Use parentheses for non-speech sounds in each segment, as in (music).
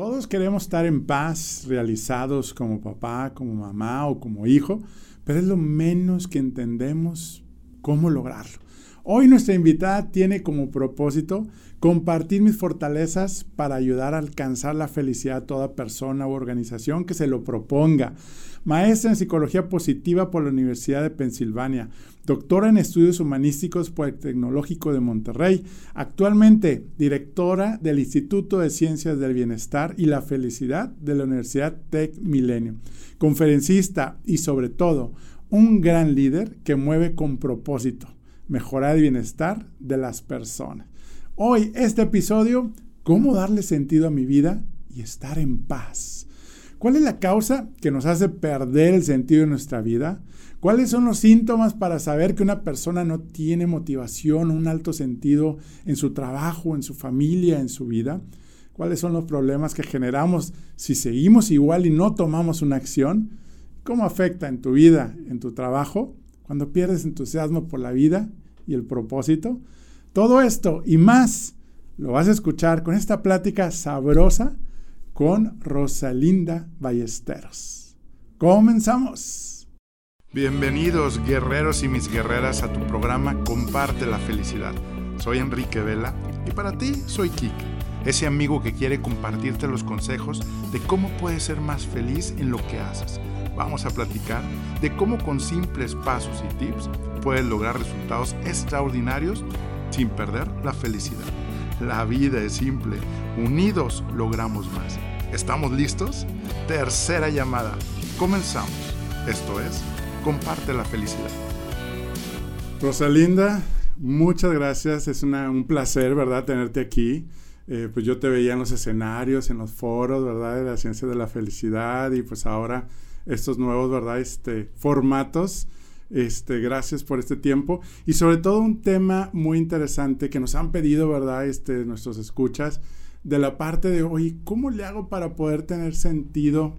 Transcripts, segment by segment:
Todos queremos estar en paz, realizados como papá, como mamá o como hijo, pero es lo menos que entendemos cómo lograrlo. Hoy nuestra invitada tiene como propósito compartir mis fortalezas para ayudar a alcanzar la felicidad a toda persona u organización que se lo proponga. Maestra en Psicología Positiva por la Universidad de Pensilvania, doctora en Estudios Humanísticos por el Tecnológico de Monterrey, actualmente directora del Instituto de Ciencias del Bienestar y la Felicidad de la Universidad Tech Milenio, conferencista y sobre todo un gran líder que mueve con propósito mejorar el bienestar de las personas. Hoy este episodio, cómo darle sentido a mi vida y estar en paz. ¿Cuál es la causa que nos hace perder el sentido de nuestra vida? ¿Cuáles son los síntomas para saber que una persona no tiene motivación, un alto sentido en su trabajo, en su familia, en su vida? ¿Cuáles son los problemas que generamos si seguimos igual y no tomamos una acción? ¿Cómo afecta en tu vida, en tu trabajo, cuando pierdes entusiasmo por la vida y el propósito. Todo esto y más lo vas a escuchar con esta plática sabrosa con Rosalinda Ballesteros. Comenzamos. Bienvenidos guerreros y mis guerreras a tu programa Comparte la felicidad. Soy Enrique Vela y para ti soy Kike, ese amigo que quiere compartirte los consejos de cómo puedes ser más feliz en lo que haces vamos a platicar de cómo con simples pasos y tips puedes lograr resultados extraordinarios sin perder la felicidad. La vida es simple, unidos logramos más. ¿Estamos listos? Tercera llamada. Comenzamos. Esto es, comparte la felicidad. Rosalinda, muchas gracias. Es un placer, ¿verdad?, tenerte aquí. Eh, pues yo te veía en los escenarios, en los foros, ¿verdad?, de la ciencia de la felicidad y pues ahora estos nuevos, ¿verdad? Este, formatos. Este, gracias por este tiempo. Y sobre todo un tema muy interesante que nos han pedido, ¿verdad? Este, nuestros escuchas, de la parte de, oye, ¿cómo le hago para poder tener sentido,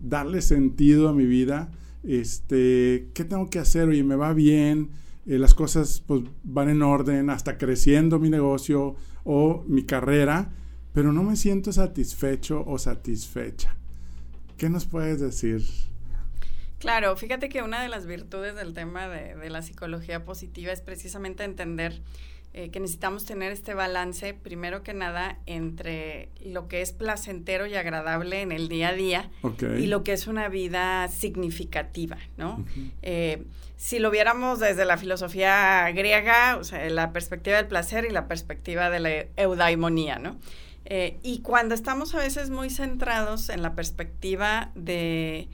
darle sentido a mi vida? Este, ¿qué tengo que hacer? Oye, me va bien, eh, las cosas pues van en orden, hasta creciendo mi negocio o mi carrera, pero no me siento satisfecho o satisfecha. ¿Qué nos puedes decir? Claro, fíjate que una de las virtudes del tema de, la psicología positiva es precisamente entender eh, que necesitamos tener este balance, primero que nada, entre lo que es placentero y agradable en el día a día y lo que es una vida significativa, ¿no? Eh, si lo viéramos desde la filosofía griega, o sea, la perspectiva del placer y la perspectiva de la eudaimonía, ¿no? Eh, y cuando estamos a veces muy centrados en la perspectiva de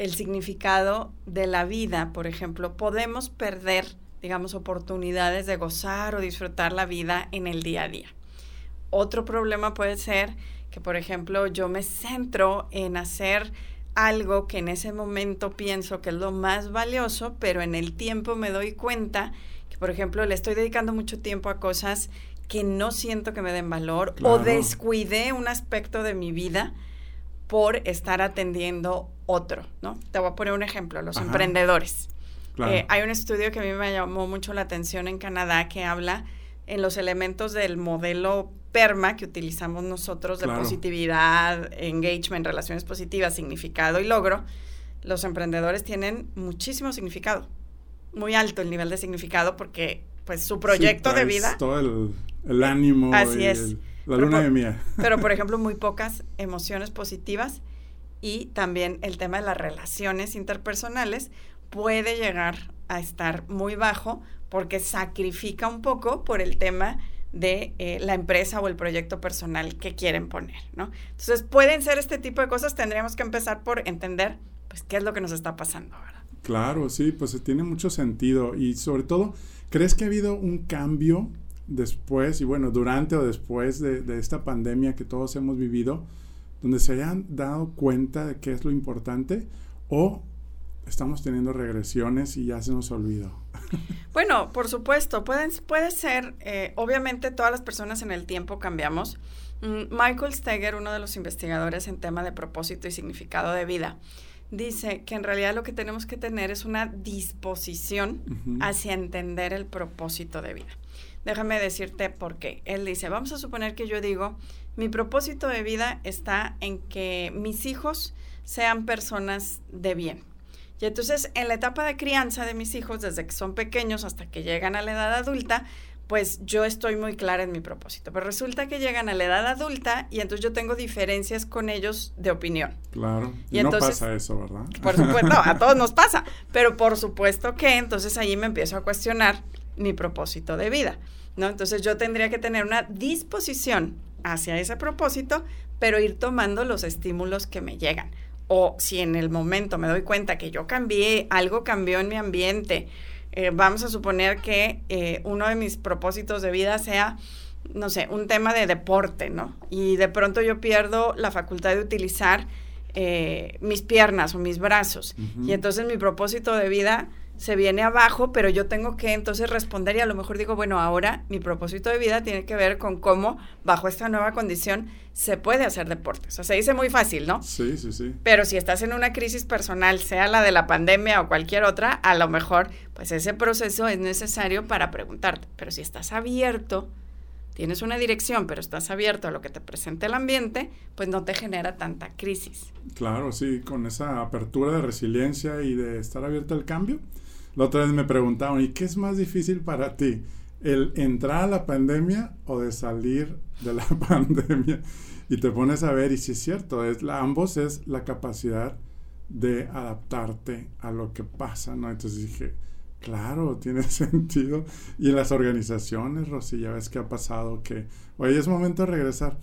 el significado de la vida, por ejemplo, podemos perder, digamos, oportunidades de gozar o disfrutar la vida en el día a día. Otro problema puede ser que, por ejemplo, yo me centro en hacer algo que en ese momento pienso que es lo más valioso, pero en el tiempo me doy cuenta que, por ejemplo, le estoy dedicando mucho tiempo a cosas que no siento que me den valor o descuidé un aspecto de mi vida por estar atendiendo otro, ¿no? Te voy a poner un ejemplo, los emprendedores. Eh, hay un estudio que a mí me llamó mucho la atención en Canadá que habla en los elementos del modelo PERMA que utilizamos nosotros de positividad, engagement, relaciones positivas, significado y logro. Los emprendedores tienen muchísimo significado, muy alto el nivel de significado porque pues su proyecto de vida. Todo el, el ánimo. Así es. La luna de miel. (laughs) Pero, por ejemplo, muy pocas emociones positivas y también el tema de las relaciones interpersonales puede llegar a estar muy bajo porque sacrifica un poco por el tema de eh, la empresa o el proyecto personal que quieren poner, ¿no? Entonces, pueden ser este tipo de cosas, tendríamos que empezar por entender, pues, qué es lo que nos está pasando, ¿verdad? Claro, sí, pues tiene mucho sentido y sobre todo, ¿crees que ha habido un cambio después, y bueno, durante o después de, esta pandemia que todos hemos vivido, donde se hayan dado cuenta de qué es lo importante o estamos teniendo regresiones y ya se nos olvidó. (laughs) Bueno, por supuesto, pueden, puede ser, eh, obviamente todas las personas en el tiempo cambiamos. Mm, Michael Steger, uno de los investigadores en tema de propósito y significado de vida, dice que en realidad lo que tenemos que tener es una disposición hacia entender el propósito de vida. Déjame decirte por qué. Él dice, vamos a suponer que yo digo Mi propósito de vida está en que mis hijos sean personas de bien. Y entonces en la etapa de crianza de mis hijos, desde que son pequeños hasta que llegan a la edad adulta, pues yo estoy muy clara en mi propósito. Pero resulta que llegan a la edad adulta y entonces yo tengo diferencias con ellos de opinión. Claro. Y, no pasa eso, ¿verdad? Por supuesto, no, a todos nos pasa. Pero por supuesto que entonces ahí me empiezo a cuestionar mi propósito de vida. ¿no? Entonces yo tendría que tener una disposición hacia ese propósito, pero ir tomando los estímulos que me llegan. O si en el momento me doy cuenta que yo cambié, algo cambió en mi ambiente, eh, vamos a suponer que eh, uno de mis propósitos de vida sea, no sé, un tema de deporte, ¿no? Y de pronto yo pierdo la facultad de utilizar eh, mis piernas o mis brazos. Y entonces mi propósito de vida se viene abajo, pero yo tengo que entonces responder y a lo mejor digo, bueno, ahora mi propósito de vida tiene que ver con cómo bajo esta nueva condición se puede hacer deporte. O sea, se dice muy fácil, ¿no? Sí, sí, sí. Pero si estás en una crisis personal, sea la de la pandemia o cualquier otra, a lo mejor pues ese proceso es necesario para preguntarte. Pero si estás abierto, tienes una dirección, pero estás abierto a lo que te presente el ambiente, pues no te genera tanta crisis. Claro, sí, con esa apertura de resiliencia y de estar abierto al cambio la otra vez me preguntaban, ¿y qué es más difícil para ti? ¿El entrar a la pandemia o de salir de la (laughs) pandemia? Y te pones a ver, y si es cierto, es ambos es la capacidad de adaptarte a lo que pasa, ¿no? Entonces dije, claro, tiene (laughs) sentido. Y en las organizaciones, Rosy, ya ves que ha pasado que, oye, es momento de regresar.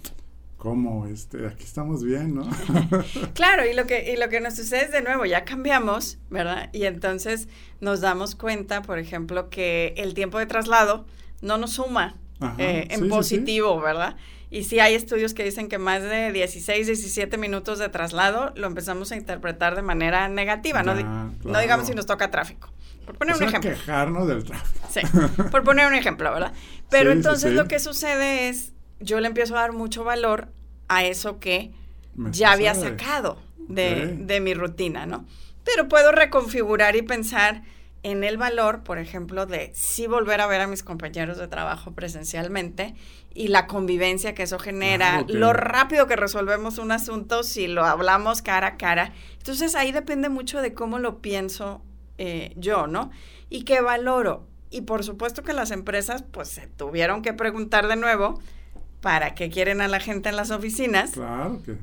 ¿Cómo? Este, aquí estamos bien, ¿no? (laughs) claro, y lo, que, y lo que nos sucede es de nuevo, ya cambiamos, ¿verdad? Y entonces nos damos cuenta, por ejemplo, que el tiempo de traslado no nos suma eh, en positivo, ¿verdad? Y sí hay estudios que dicen que más de 16, 17 minutos de traslado lo empezamos a interpretar de manera negativa, no, no digamos si nos toca tráfico. Por poner un ejemplo. quejarnos del tráfico. Sí, por poner un ejemplo, ¿verdad? (laughs) Pero entonces lo que sucede es yo le empiezo a dar mucho valor a eso que ya había sacado de, mi rutina, ¿no? Pero puedo reconfigurar y pensar en el valor, por ejemplo, de sí volver a ver a mis compañeros de trabajo presencialmente y la convivencia que eso genera, lo rápido que resolvemos un asunto si lo hablamos cara a cara. Entonces ahí depende mucho de cómo lo pienso eh, yo, ¿no? Y qué valoro. Y por supuesto que las empresas pues se tuvieron que preguntar de nuevo para qué quieren a la gente en las oficinas. Claro que.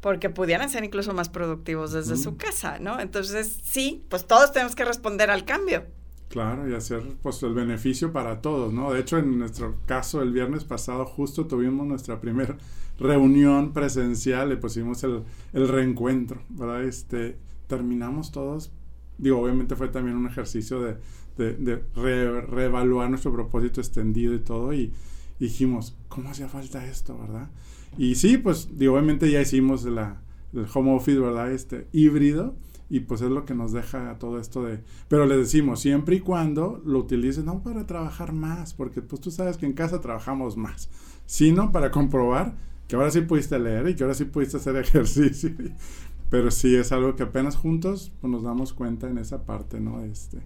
Porque pudieran ser incluso más productivos desde su casa, ¿no? Entonces, sí, pues todos tenemos que responder al cambio. Claro, y hacer pues el beneficio para todos, ¿no? De hecho, en nuestro caso, el viernes pasado justo tuvimos nuestra primera reunión presencial, le pusimos el, el reencuentro, ¿verdad? Este, terminamos todos, digo, obviamente fue también un ejercicio de, de, reevaluar nuestro propósito extendido y todo, y, dijimos, ¿cómo hacía falta esto, verdad? Y sí, pues digo, obviamente ya hicimos la, el home office, ¿verdad? Este híbrido y pues es lo que nos deja todo esto de... Pero le decimos, siempre y cuando lo utilices, no para trabajar más, porque pues tú sabes que en casa trabajamos más, sino para comprobar que ahora sí pudiste leer y que ahora sí pudiste hacer (laughs) ejercicio. Pero sí es algo que apenas juntos pues, nos damos cuenta en esa parte, ¿no? Este,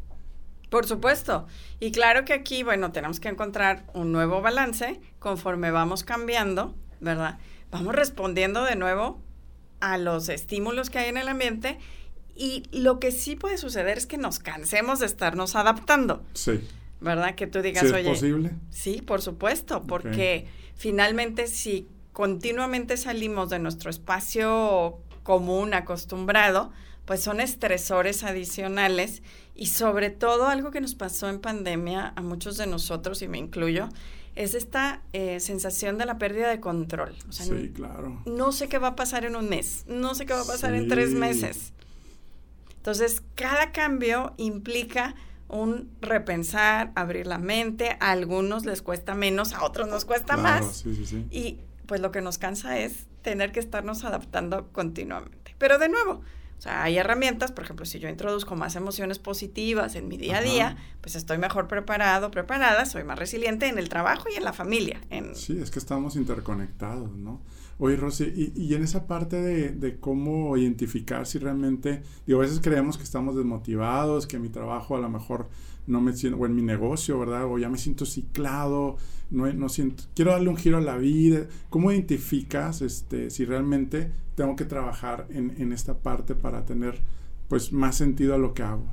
por supuesto. Y claro que aquí, bueno, tenemos que encontrar un nuevo balance conforme vamos cambiando, ¿verdad? Vamos respondiendo de nuevo a los estímulos que hay en el ambiente y lo que sí puede suceder es que nos cansemos de estarnos adaptando. Sí. ¿Verdad? Que tú digas, ¿Sí es posible? Sí, por supuesto, porque finalmente si continuamente salimos de nuestro espacio común, acostumbrado, pues son estresores adicionales y sobre todo algo que nos pasó en pandemia a muchos de nosotros, y me incluyo, es esta eh, sensación de la pérdida de control. sí, claro. No sé qué va a pasar en un mes, no sé qué va a pasar en tres meses. Entonces, cada cambio implica un repensar, abrir la mente. A algunos les cuesta menos, a otros nos cuesta más. Sí, sí, sí. Y pues lo que nos cansa es tener que estarnos adaptando continuamente. Pero de nuevo, sea, hay herramientas, por ejemplo, si yo introduzco más emociones positivas en mi día a día, pues estoy mejor preparado, preparada, soy más resiliente en el trabajo y en la familia. Sí, es que estamos interconectados, ¿no? Oye, Rosy, y, y, en esa parte de, de, cómo identificar si realmente, digo, a veces creemos que estamos desmotivados, que mi trabajo a lo mejor no me siento, o en mi negocio, ¿verdad? O ya me siento ciclado, no, no siento, quiero darle un giro a la vida. ¿Cómo identificas este, si realmente tengo que trabajar en, en esta parte para tener pues más sentido a lo que hago?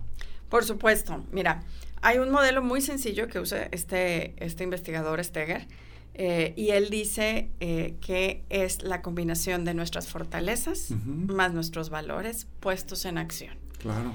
Por supuesto, mira, hay un modelo muy sencillo que usa este, este investigador Steger, eh, y él dice eh, que es la combinación de nuestras fortalezas más nuestros valores puestos en acción. Claro.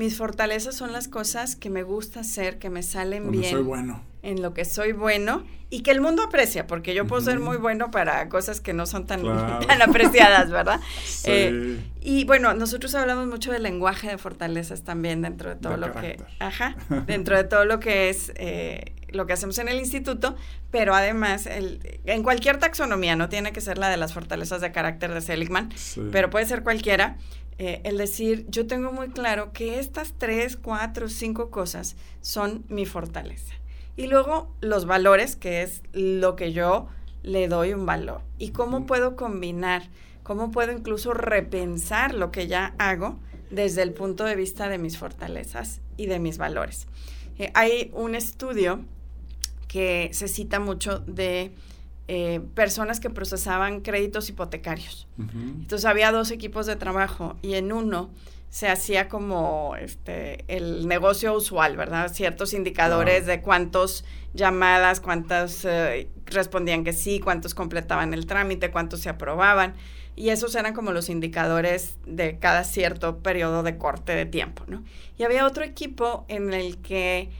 Mis fortalezas son las cosas que me gusta hacer, que me salen Donde bien. soy bueno. En lo que soy bueno y que el mundo aprecia, porque yo puedo ser muy bueno para cosas que no son tan, Claro. tan apreciadas, ¿verdad? (laughs) Sí. Eh, y bueno, nosotros hablamos mucho del lenguaje de fortalezas también dentro de todo De lo carácter. que, ajá, (laughs) dentro de todo lo que es eh, lo que hacemos en el instituto, pero además el, en cualquier taxonomía, no tiene que ser la de las fortalezas de carácter de Seligman, Sí. pero puede ser cualquiera. Eh, el decir, yo tengo muy claro que estas tres, cuatro, cinco cosas son mi fortaleza. Y luego los valores, que es lo que yo le doy un valor. Y cómo puedo combinar, cómo puedo incluso repensar lo que ya hago desde el punto de vista de mis fortalezas y de mis valores. Eh, hay un estudio que se cita mucho de eh, personas que procesaban créditos hipotecarios. Entonces había dos equipos de trabajo y en uno se hacía como este el negocio usual, ¿verdad? Ciertos indicadores de cuántos llamadas, cuántas eh, respondían que sí, cuántos completaban el trámite, cuántos se aprobaban. Y esos eran como los indicadores de cada cierto periodo de corte de tiempo, ¿no? Y había otro equipo en el que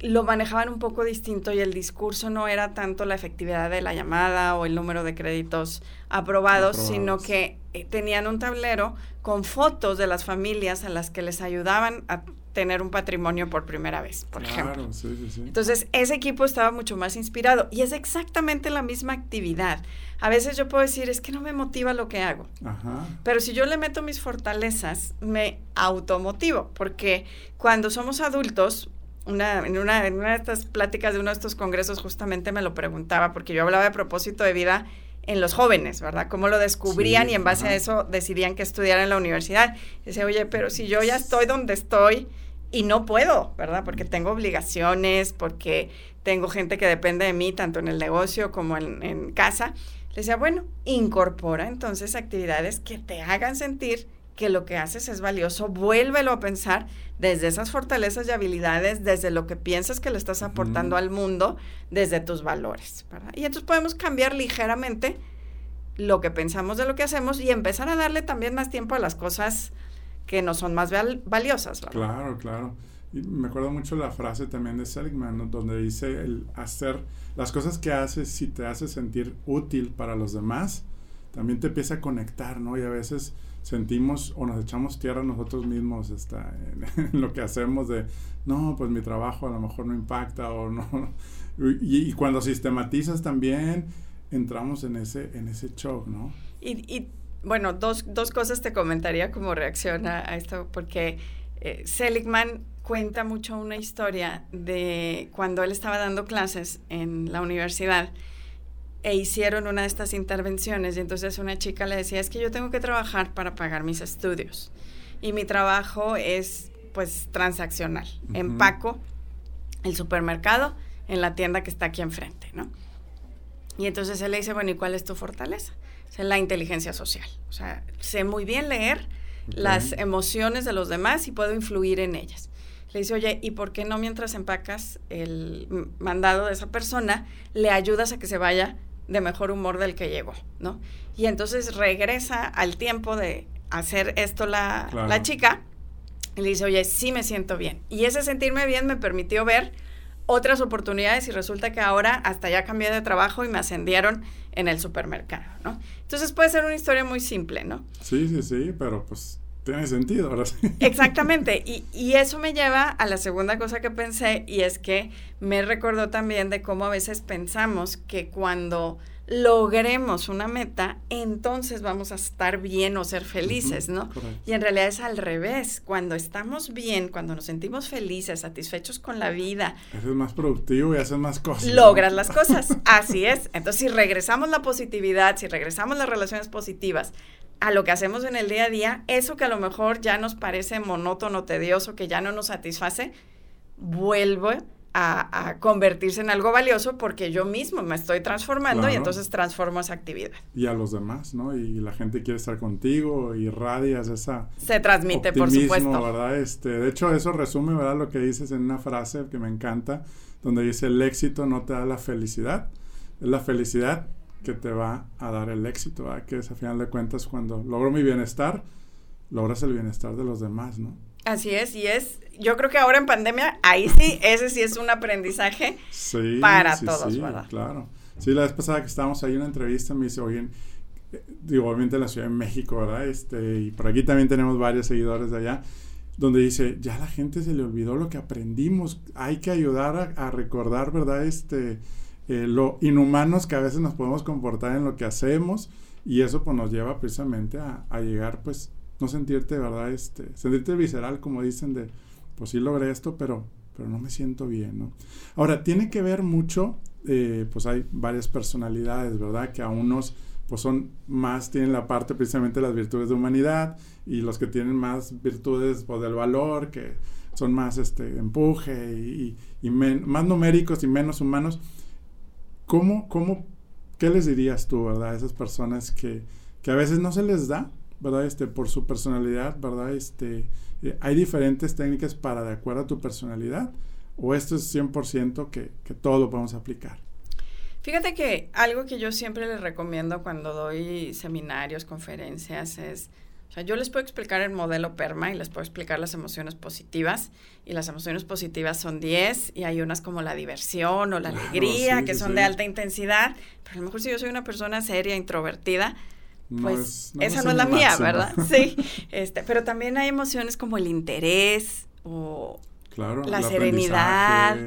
lo manejaban un poco distinto y el discurso no era tanto la efectividad de la llamada o el número de créditos aprobados, Aprobados. sino que eh, tenían un tablero con fotos de las familias a las que les ayudaban a tener un patrimonio por primera vez, por ejemplo. Claro, sí, sí, sí. Entonces, ese equipo estaba mucho más inspirado y es exactamente la misma actividad. A veces yo puedo decir, es que no me motiva lo que hago. Ajá. Pero si yo le meto mis fortalezas, me automotivo, porque cuando somos adultos, una, en, una, en una de estas pláticas de uno de estos congresos justamente me lo preguntaba, porque yo hablaba de propósito de vida en los jóvenes, ¿verdad? Cómo lo descubrían Sí, y en base ajá. a eso decidían que estudiar en la universidad. Y decía, oye, pero si yo ya estoy donde estoy y no puedo, ¿verdad? Porque tengo obligaciones, porque tengo gente que depende de mí, tanto en el negocio como en, en casa. Le decía, bueno, incorpora entonces actividades que te hagan sentir que lo que haces es valioso, vuélvelo a pensar desde esas fortalezas y habilidades, desde lo que piensas que le estás aportando al mundo, desde tus valores, ¿verdad? Y entonces podemos cambiar ligeramente lo que pensamos de lo que hacemos y empezar a darle también más tiempo a las cosas que no son más val- valiosas, ¿verdad? Claro, claro. Y me acuerdo mucho la frase también de Seligman, ¿no? donde dice el hacer las cosas que haces si te hace sentir útil para los demás, también te empieza a conectar, ¿no? Y a veces sentimos o nos echamos tierra nosotros mismos hasta (laughs) en, lo que hacemos de, no, pues mi trabajo a lo mejor no impacta o no. (laughs) Y, cuando sistematizas también entramos en ese, en ese shock, ¿no? Y, y, bueno, dos, dos cosas te comentaría como reacción a, a esto, porque eh, Seligman cuenta mucho una historia de cuando él estaba dando clases en la universidad e hicieron una de estas intervenciones y entonces una chica le decía, es que yo tengo que trabajar para pagar mis estudios y mi trabajo es pues transaccional, Ujú. empaco el supermercado en la tienda que está aquí enfrente, ¿no? Y entonces él le dice, bueno, ¿y cuál es tu fortaleza? Es la inteligencia social. O sea, sé muy bien leer las emociones de los demás y puedo influir en ellas. Le dice, oye, ¿y por qué no mientras empacas el mandado de esa persona, le ayudas a que se vaya de mejor humor del que llegó, ¿no? Y entonces regresa al tiempo de hacer esto la, Claro. la chica y le dice, oye, sí me siento bien. Y ese sentirme bien me permitió ver otras oportunidades y resulta que ahora hasta ya cambié de trabajo y me ascendieron en el supermercado, ¿no? Entonces puede ser una historia muy simple, ¿no? Sí, sí, sí, pero pues tiene sentido ahora sí. (laughs) Exactamente, y, y eso me lleva a la segunda cosa que pensé y es que me recordó también de cómo a veces pensamos que cuando logremos una meta, entonces vamos a estar bien o ser felices, ¿no? Y en realidad es al revés. Cuando estamos bien, cuando nos sentimos felices, satisfechos con la vida. Eres más productivo y haces más cosas. Logras las (laughs) cosas. Así es. Entonces, si regresamos la positividad, si regresamos las relaciones positivas a lo que hacemos en el día a día, eso que a lo mejor ya nos parece monótono, tedioso, que ya no nos satisface, vuelve a, convertirse en algo valioso porque yo mismo me estoy transformando y entonces transformo esa actividad. Y a los demás, ¿no? Y la gente quiere estar contigo, y irradias esa... Se transmite, por supuesto. ¿verdad? Este, de hecho, eso resume, ¿verdad? Lo que dices en una frase que me encanta, donde dice, el éxito no te da la felicidad, es la felicidad que te va a dar el éxito, ¿verdad? Que es a final de cuentas cuando logro mi bienestar, logras el bienestar de los demás, ¿no? Así es, y es, yo creo que ahora en pandemia, ahí sí, (laughs) ese sí es un aprendizaje para todos, sí, ¿verdad? Claro. Sí, la vez pasada que estábamos ahí en una entrevista me dice, oye, digo, obviamente en la Ciudad de México, ¿verdad? Este, y por aquí también tenemos varios seguidores de allá, donde dice, ya la gente se le olvidó lo que aprendimos, hay que ayudar a, recordar, ¿verdad? Este, eh, lo inhumanos que a veces nos podemos comportar en lo que hacemos, y eso pues nos lleva precisamente a, llegar pues no sentirte, ¿verdad? Este, sentirte visceral, como dicen, de, pues sí logré esto, pero, pero no me siento bien, ¿no? Ahora, tiene que ver mucho, eh, pues hay varias personalidades, ¿verdad? Que a unos, pues son más, tienen la parte precisamente de las virtudes de humanidad, y los que tienen más virtudes, pues del valor, que son más, este, empuje y, más numéricos y menos humanos. ¿Cómo, cómo, qué les dirías tú, ¿verdad? A esas personas que, que a veces no se les da, ¿verdad? Este, por su personalidad, ¿verdad? Este, eh, hay diferentes técnicas para de acuerdo a tu personalidad o esto es 100% que, que todo lo podemos aplicar. Fíjate que algo que yo siempre les recomiendo cuando doy seminarios, conferencias, es, o sea, yo les puedo explicar el modelo PERMA y les puedo explicar las emociones positivas. Y las emociones positivas son 10 y hay unas como la diversión o la alegría, que son de alta intensidad. Pero a lo mejor si yo soy una persona seria, introvertida, pues esa no es la mía, ¿verdad? (laughs) Sí. (laughs) Este, pero también hay emociones como el interés o la serenidad,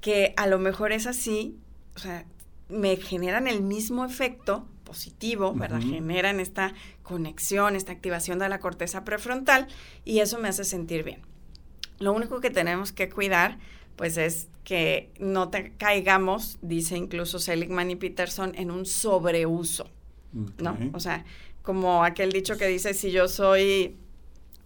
que a lo mejor es así, o sea, me generan el mismo efecto positivo, ¿verdad? Generan esta conexión, esta activación de la corteza prefrontal y eso me hace sentir bien. Lo único que tenemos que cuidar, pues es que no te caigamos, dice incluso Seligman y Peterson, en un sobreuso. ¿no? O sea, como aquel dicho que dice, si yo soy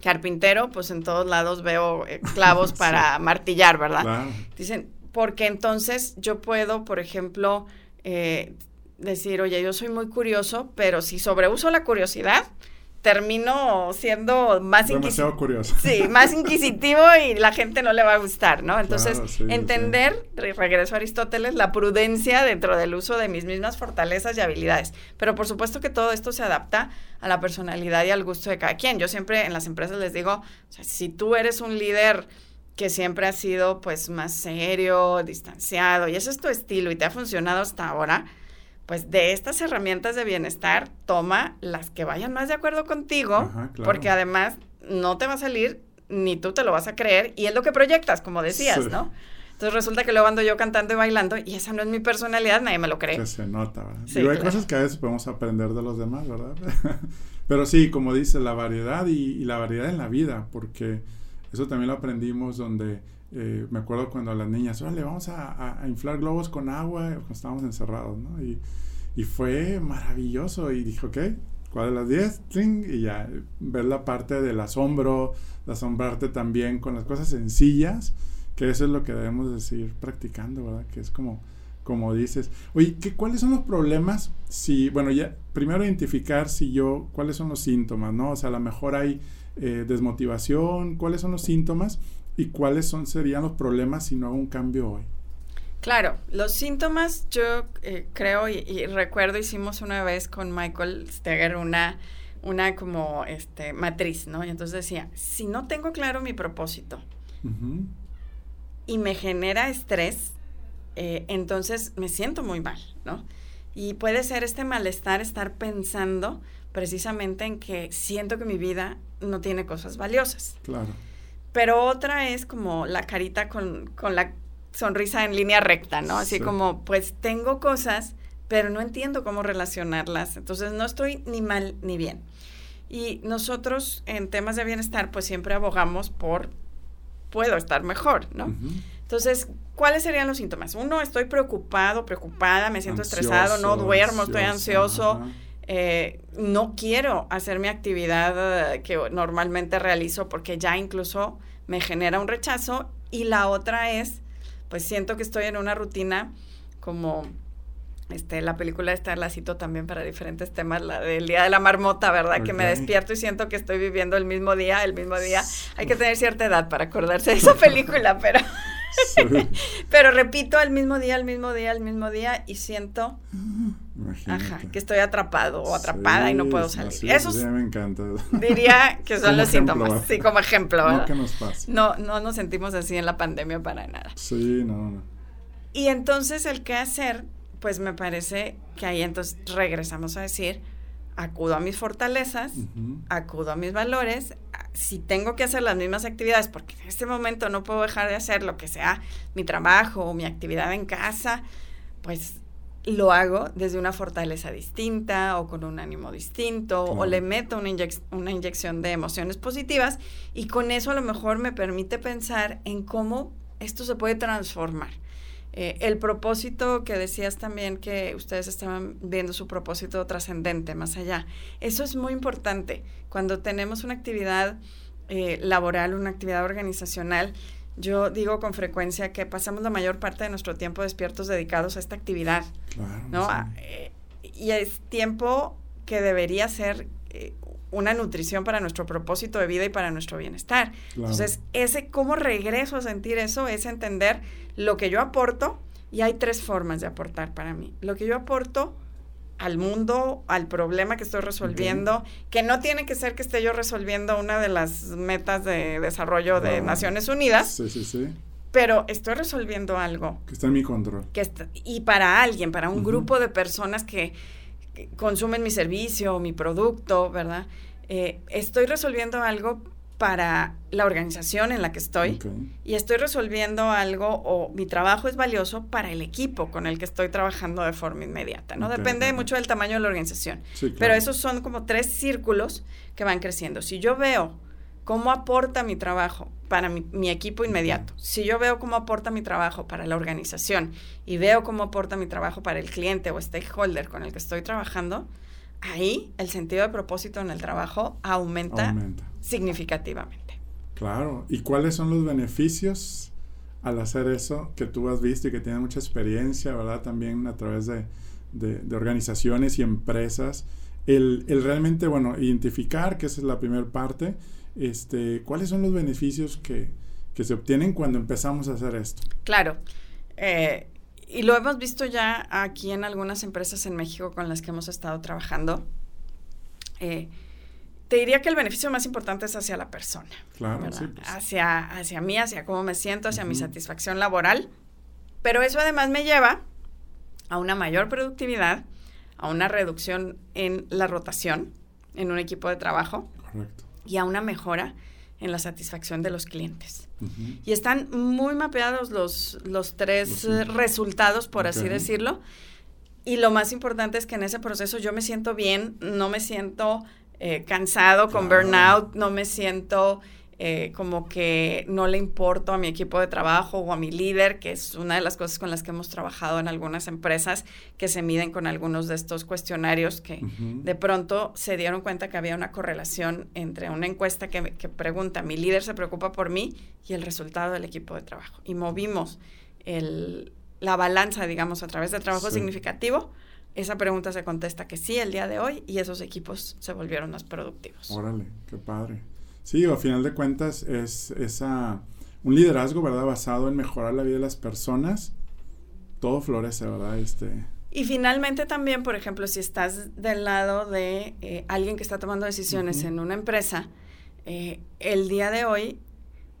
carpintero, pues en todos lados veo eh, clavos (laughs) para martillar, ¿verdad? Dicen, porque entonces yo puedo, por ejemplo, eh, decir, oye, yo soy muy curioso, pero si sobreuso la curiosidad, termino siendo más Demasiado curioso. Sí, más (laughs) inquisitivo y la gente no le va a gustar, ¿no? Entonces, entender, regreso a Aristóteles, la prudencia dentro del uso de mis mismas fortalezas y habilidades. Pero por supuesto que todo esto se adapta a la personalidad y al gusto de cada quien. Yo siempre en las empresas les digo, si tú eres un líder que siempre ha sido pues más serio, distanciado y ese es tu estilo y te ha funcionado hasta ahora, pues de estas herramientas de bienestar, toma las que vayan más de acuerdo contigo, porque además no te va a salir ni tú te lo vas a creer y es lo que proyectas, como decías, ¿no? Entonces resulta que luego ando yo cantando y bailando y esa no es mi personalidad, nadie me lo cree. Que se nota, ¿verdad? Sí, hay cosas que a veces podemos aprender de los demás, ¿verdad? (laughs) Pero sí, como dice, la variedad y, la variedad en la vida, porque eso también lo aprendimos donde eh, me acuerdo cuando las niñas, vale, vamos a, inflar globos con agua, cuando estábamos encerrados, ¿no? Y, y fue maravilloso y dije, ok, ¿cuál de las 10? Y ya, ver la parte del asombro, de asombrarte también con las cosas sencillas, que eso es lo que debemos de seguir practicando, ¿verdad? Que es como, como dices. Oye, ¿qué, ¿cuáles son los problemas si, bueno, ya, primero identificar si yo, cuáles son los síntomas, ¿no? O sea, a lo mejor hay eh, desmotivación, ¿cuáles son los síntomas? y cuáles son, serían los problemas si no hago un cambio hoy. Claro, los síntomas yo eh, creo y, recuerdo hicimos una vez con Michael Steger una, una como este, matriz, ¿no? Y entonces decía, si no tengo claro mi propósito y me genera estrés, eh, entonces me siento muy mal, ¿no? Y puede ser este malestar estar pensando precisamente en que siento que mi vida no tiene cosas valiosas. Claro. Pero otra es como la carita con, la sonrisa en línea recta, ¿no? Así como, pues tengo cosas, pero no entiendo cómo relacionarlas. Entonces no estoy ni mal ni bien. Y nosotros en temas de bienestar pues siempre abogamos por puedo estar mejor, ¿no? Entonces, ¿cuáles serían los síntomas? Uno, estoy preocupado, preocupada, me siento estresado, no duermo, estoy ansioso, eh, no quiero hacer mi actividad eh, que normalmente realizo porque ya incluso me genera un rechazo. Y la otra es, pues siento que estoy en una rutina como este, la película esta la cito también para diferentes temas, la del Día de la Marmota, ¿verdad? Que me despierto y siento que estoy viviendo el mismo día, el mismo día. Hay que tener cierta edad para acordarse de esa (laughs) película, pero... (laughs) pero repito el mismo día, el mismo día, el mismo día y siento ajá, que estoy atrapado o atrapada y no puedo salir. Eso me encanta. Diría que son los síntomas. Sí, como ejemplo. No, nos. No, no nos sentimos así en la pandemia para nada. Sí, no, no. Y entonces el qué hacer pues me parece que ahí entonces regresamos a decir, acudo a mis fortalezas, acudo a mis valores, si tengo que hacer las mismas actividades, porque en este momento no puedo dejar de hacer lo que sea mi trabajo o mi actividad en casa, pues lo hago desde una fortaleza distinta o con un ánimo distinto o le meto una, una inyección de emociones positivas y con eso a lo mejor me permite pensar en cómo esto se puede transformar. Eh, el propósito que decías también que ustedes estaban viendo su propósito trascendente más allá. Eso es muy importante. Cuando tenemos una actividad eh, laboral, una actividad organizacional, yo digo con frecuencia que pasamos la mayor parte de nuestro tiempo despiertos dedicados a esta actividad. ¿no? Ah, eh, y es tiempo que debería ser una nutrición para nuestro propósito de vida y para nuestro bienestar. Entonces, ese cómo regreso a sentir eso es entender lo que yo aporto y hay tres formas de aportar para mí. Lo que yo aporto al mundo, al problema que estoy resolviendo, que no tiene que ser que esté yo resolviendo una de las metas de desarrollo de Naciones Unidas. Sí, sí, sí. Pero estoy resolviendo algo. Que está en mi control. Que y para alguien, para un grupo de personas que, consumen mi servicio, mi producto, ¿verdad? Eh, estoy resolviendo algo para la organización en la que estoy y estoy resolviendo algo o mi trabajo es valioso para el equipo con el que estoy trabajando de forma inmediata, ¿no? Depende mucho del tamaño de la organización. Pero esos son como tres círculos que van creciendo. Si yo veo cómo aporta mi trabajo para mi, equipo inmediato, si yo veo cómo aporta mi trabajo para la organización y veo cómo aporta mi trabajo para el cliente o stakeholder con el que estoy trabajando, ahí el sentido de propósito en el trabajo aumenta, significativamente. Claro, ¿y cuáles son los beneficios al hacer eso que tú has visto y que tienes mucha experiencia, ¿verdad? También a través de, organizaciones y empresas. El, realmente, bueno, identificar, que esa es la primera parte, este, ¿cuáles son los beneficios que, que se obtienen cuando empezamos a hacer esto? Claro. Eh, y lo hemos visto ya aquí en algunas empresas en México con las que hemos estado trabajando. Eh, te diría que el beneficio más importante es hacia la persona. Claro, sí, pues. hacia, hacia mí, hacia cómo me siento, hacia mi satisfacción laboral. Pero eso además me lleva a una mayor productividad, a una reducción en la rotación en un equipo de trabajo Correcto. Y a una mejora en la satisfacción de los clientes. Y están muy mapeados los, los tres resultados, por así decirlo. Y lo más importante es que en ese proceso yo me siento bien, no me siento eh, cansado con burnout, no me siento eh, como que no le importo a mi equipo de trabajo o a mi líder, que es una de las cosas con las que hemos trabajado en algunas empresas que se miden con algunos de estos cuestionarios que de pronto se dieron cuenta que había una correlación entre una encuesta que, pregunta, mi líder se preocupa por mí y el resultado del equipo de trabajo. Y movimos el, la balanza, digamos, a través del trabajo significativo esa pregunta se contesta que sí el día de hoy y esos equipos se volvieron más productivos. Órale, qué padre. Sí, a final de cuentas es esa, un liderazgo, ¿verdad? Basado en mejorar la vida de las personas. Todo florece, ¿verdad? Este... Y finalmente también, por ejemplo, si estás del lado de eh, alguien que está tomando decisiones en una empresa, eh, el día de hoy,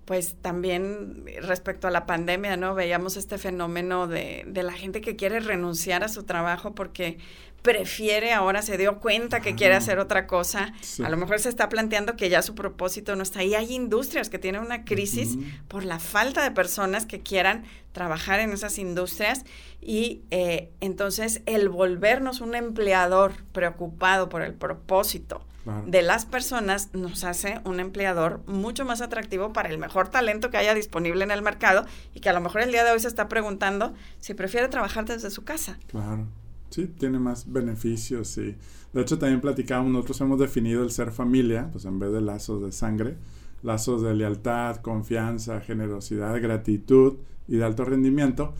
pues también respecto a la pandemia, ¿no? Veíamos este fenómeno de, de la gente que quiere renunciar a su trabajo porque prefiere ahora, se dio cuenta que quiere hacer otra cosa, a lo mejor se está planteando que ya su propósito no está ahí. Hay industrias que tienen una crisis por la falta de personas que quieran trabajar en esas industrias y eh, entonces el volvernos un empleador preocupado por el propósito de las personas nos hace un empleador mucho más atractivo para el mejor talento que haya disponible en el mercado y que a lo mejor el día de hoy se está preguntando si prefiere trabajar desde su casa. Claro. Sí, tiene más beneficios y de hecho también platicábamos, nosotros hemos definido el ser familia, pues en vez de lazos de sangre, lazos de lealtad, confianza, generosidad, gratitud y de alto rendimiento.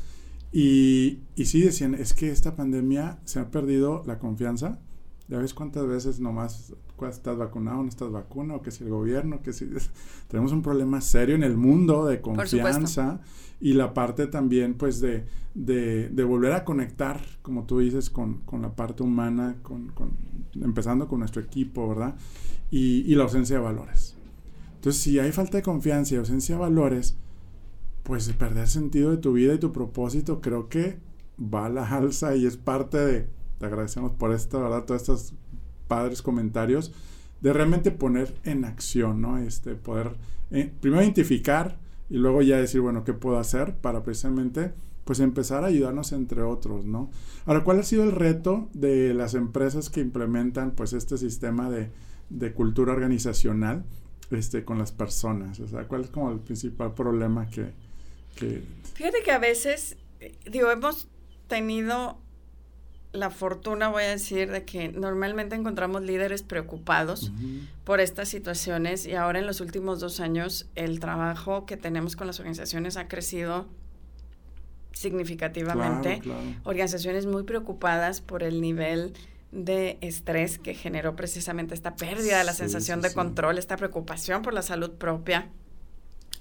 Y, y sí decían, es que esta pandemia se ha perdido la confianza. Ya ves cuántas veces nomás estás vacunado, no estás vacunado, que si el gobierno, que si... (laughs) Tenemos un problema serio en el mundo de confianza y la parte también pues de, de, volver a conectar, como tú dices, con, con la parte humana, con, con, empezando con nuestro equipo, ¿verdad? Y, y, la ausencia de valores. Entonces, si hay falta de confianza y ausencia de valores, pues perder sentido de tu vida y tu propósito creo que va a la alza y es parte de, te agradecemos por esto, ¿verdad? Todos estos padres comentarios, de realmente poner en acción, ¿no? Este, poder eh, primero identificar y luego ya decir, bueno, ¿qué puedo hacer para precisamente pues empezar a ayudarnos entre otros, ¿no? Ahora, ¿cuál ha sido el reto de las empresas que implementan pues este sistema de, de cultura organizacional este, con las personas? O sea, ¿cuál es como el principal problema que, que... Fíjate que a veces, digo, hemos tenido la fortuna, voy a decir, de que normalmente encontramos líderes preocupados por estas situaciones y ahora en los últimos dos años el trabajo que tenemos con las organizaciones ha crecido significativamente. Organizaciones muy preocupadas por el nivel de estrés que generó precisamente esta pérdida de la sensación de control, esta preocupación por la salud propia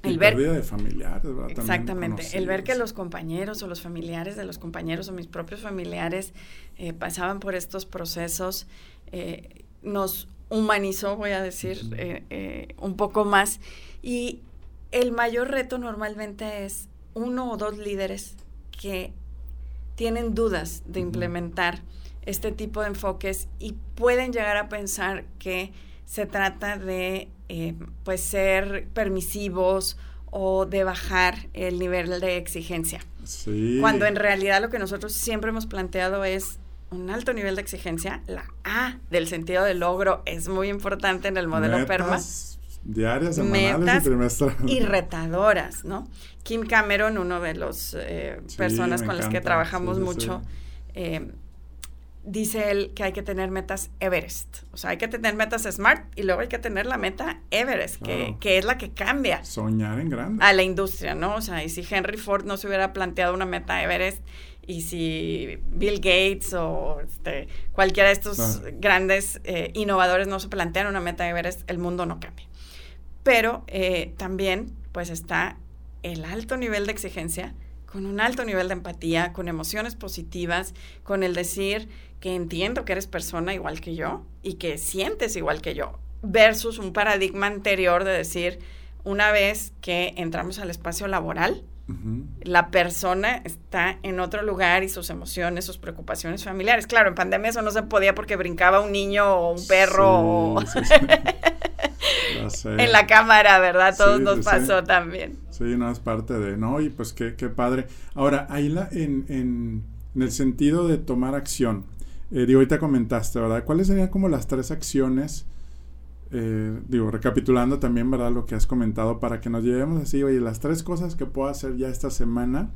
el ver, pérdida de familiares, ¿verdad? Exactamente, el ver que los compañeros o los familiares de los compañeros o mis propios familiares eh, pasaban por estos procesos, eh, nos humanizó, voy a decir, eh, un poco más. Y el mayor reto normalmente es uno o dos líderes que tienen dudas de implementar este tipo de enfoques y pueden llegar a pensar que se trata de eh, pues ser permisivos o de bajar el nivel de exigencia. Cuando en realidad lo que nosotros siempre hemos planteado es un alto nivel de exigencia. La A del sentido de logro es muy importante en el modelo Metas PERMA. Diarias, semanales y retadoras, ¿no? Kim Cameron, uno de los eh, personas con las que trabajamos mucho, eh, dice él que hay que tener metas Everest. O sea, hay que tener metas SMART y luego hay que tener la meta Everest, que, que, es la que cambia. Soñar en grande. A la industria, ¿no? O sea, y si Henry Ford no se hubiera planteado una meta Everest y si Bill Gates o este, cualquiera de estos grandes eh, innovadores no se plantean una meta Everest, el mundo no cambia. Pero eh, también, pues está el alto nivel de exigencia con un alto nivel de empatía, con emociones positivas, con el decir que entiendo que eres persona igual que yo y que sientes igual que yo, versus un paradigma anterior de decir, una vez que entramos al espacio laboral, la persona está en otro lugar y sus emociones, sus preocupaciones familiares. Claro, en pandemia eso no se podía porque brincaba un niño o un perro (laughs) en la cámara, ¿verdad? Todos nos pasó también. Sí, no, es parte de, ¿no? Y pues qué, qué padre. Ahora, ahí la, en, en, en el sentido de tomar acción, eh, digo, ahorita comentaste, ¿verdad? ¿Cuáles serían como las tres acciones? Eh, digo, recapitulando también, ¿verdad? Lo que has comentado para que nos llevemos así, oye, las tres cosas que puedo hacer ya esta semana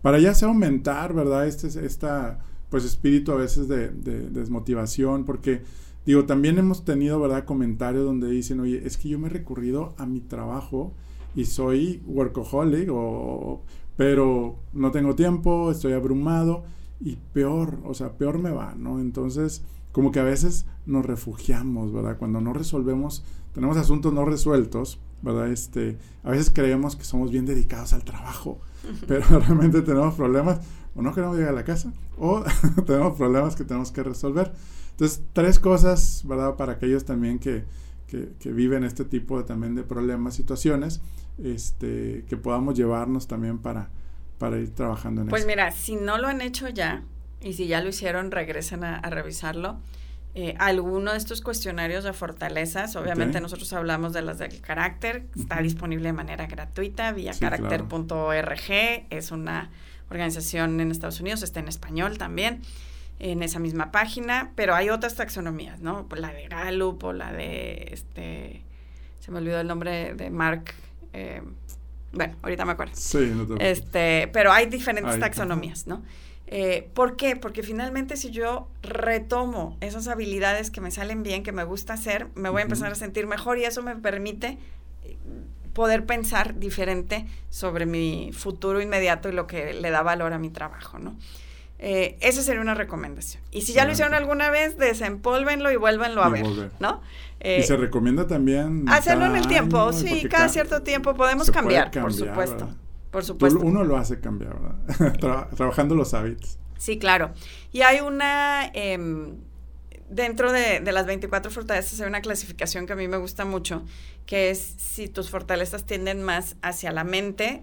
para ya sea aumentar, ¿verdad? Este, esta, pues, espíritu a veces de, desmotivación, porque, digo, también hemos tenido, ¿verdad? Comentarios donde dicen, oye, es que yo me he recurrido a mi trabajo y soy workaholic, o, pero no tengo tiempo, estoy abrumado y peor, o sea, peor me va, ¿no? Entonces, como que a veces nos refugiamos, ¿verdad? Cuando no resolvemos, tenemos asuntos no resueltos, ¿verdad? Este, a veces creemos que somos bien dedicados al trabajo, pero (laughs) realmente tenemos problemas, o no queremos llegar a la casa, o (laughs) tenemos problemas que tenemos que resolver. Entonces, tres cosas, ¿verdad? Para aquellos también que, que, que viven este tipo de, también de problemas, situaciones, este, que podamos llevarnos también para, para ir trabajando en pues eso. Pues mira, si no lo han hecho ya, Y si ya lo hicieron, regresen a, revisarlo. Eh, alguno de estos cuestionarios de fortalezas, obviamente nosotros hablamos de las del carácter, está disponible de manera gratuita vía carácter.org, es una organización en Estados Unidos, está en español también en esa misma página, pero hay otras taxonomías, ¿no? La de Gallup o la de, este, se me olvidó el nombre de Mark, eh, bueno, ahorita me acuerdo. Sí, no te este, pero hay diferentes taxonomías, ¿no? Eh, ¿Por qué? Porque finalmente si yo retomo esas habilidades que me salen bien, que me gusta hacer, me voy a empezar a sentir mejor y eso me permite eh, poder pensar diferente sobre mi futuro inmediato y lo que le da valor a mi trabajo, ¿no? Eh, esa sería una recomendación. Y si ya lo hicieron alguna vez, desempólvenlo y vuélvanlo a ver, ¿no? y se recomienda también hacerlo en el tiempo, sí, cada cierto tiempo podemos cambiar, por supuesto. Por supuesto. uno lo hace cambiar, ¿verdad? (laughs) trabajando los hábitos. Sí, claro. Y hay una, em, dentro de, las 24 fortalezas hay una clasificación que a mí me gusta mucho, que es si tus fortalezas tienden más hacia la mente,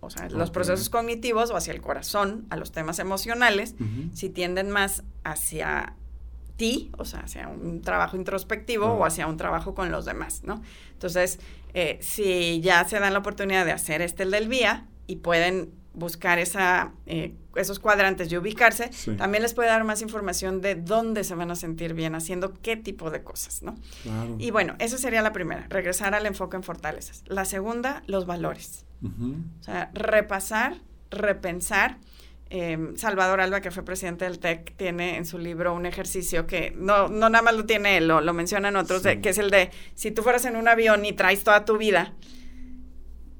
o sea, los procesos cognitivos o hacia el corazón, a los temas emocionales, si tienden más hacia ti, o sea, hacia un trabajo introspectivo o hacia un trabajo con los demás, ¿no? Entonces, eh, si ya se dan la oportunidad de hacer este el del vía y pueden buscar esa, eh, esos cuadrantes y ubicarse, también les puede dar más información de dónde se van a sentir bien haciendo qué tipo de cosas, ¿no? Y bueno, esa sería la primera, regresar al enfoque en fortalezas. La segunda, los valores. O sea, repasar, repensar Em, Salvador Alba, que fue presidente del TEC, tiene en su libro un ejercicio que no, no nada más lo tiene él, lo, lo mencionan otros, que es el de si tú fueras en un avión y traes toda tu vida